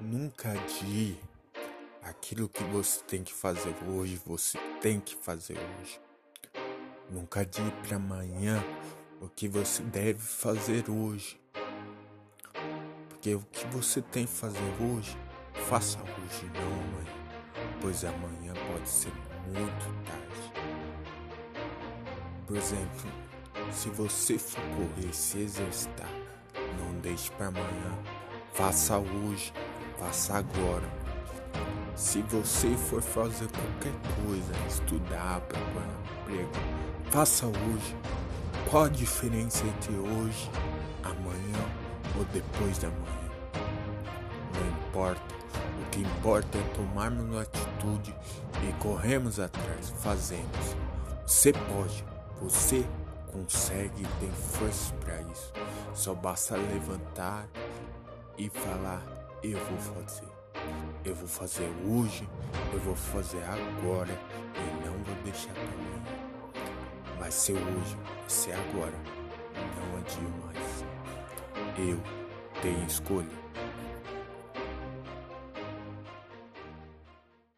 Nunca adie. Aquilo que você tem que fazer hoje, você tem que fazer hoje. Nunca adie para amanhã o que você deve fazer hoje. Porque o que você tem que fazer hoje, faça hoje, não amanhã. Pois amanhã pode ser muito tarde. Por exemplo, se você for correr, se exercitar, não deixe para amanhã. Faça hoje, faça agora. Se você for fazer qualquer coisa, estudar, procurar emprego, faça hoje. Qual a diferença entre hoje, amanhã ou depois da manhã? Não importa. O que importa é tomarmos atitude e corremos atrás, fazemos. Você pode, você consegue e tem força para isso. Só basta levantar e falar: Eu vou fazer. Eu vou fazer hoje, eu vou fazer agora e não vou deixar para amanhã. Vai ser hoje, vai ser agora. Não adio mais. Eu tenho escolha.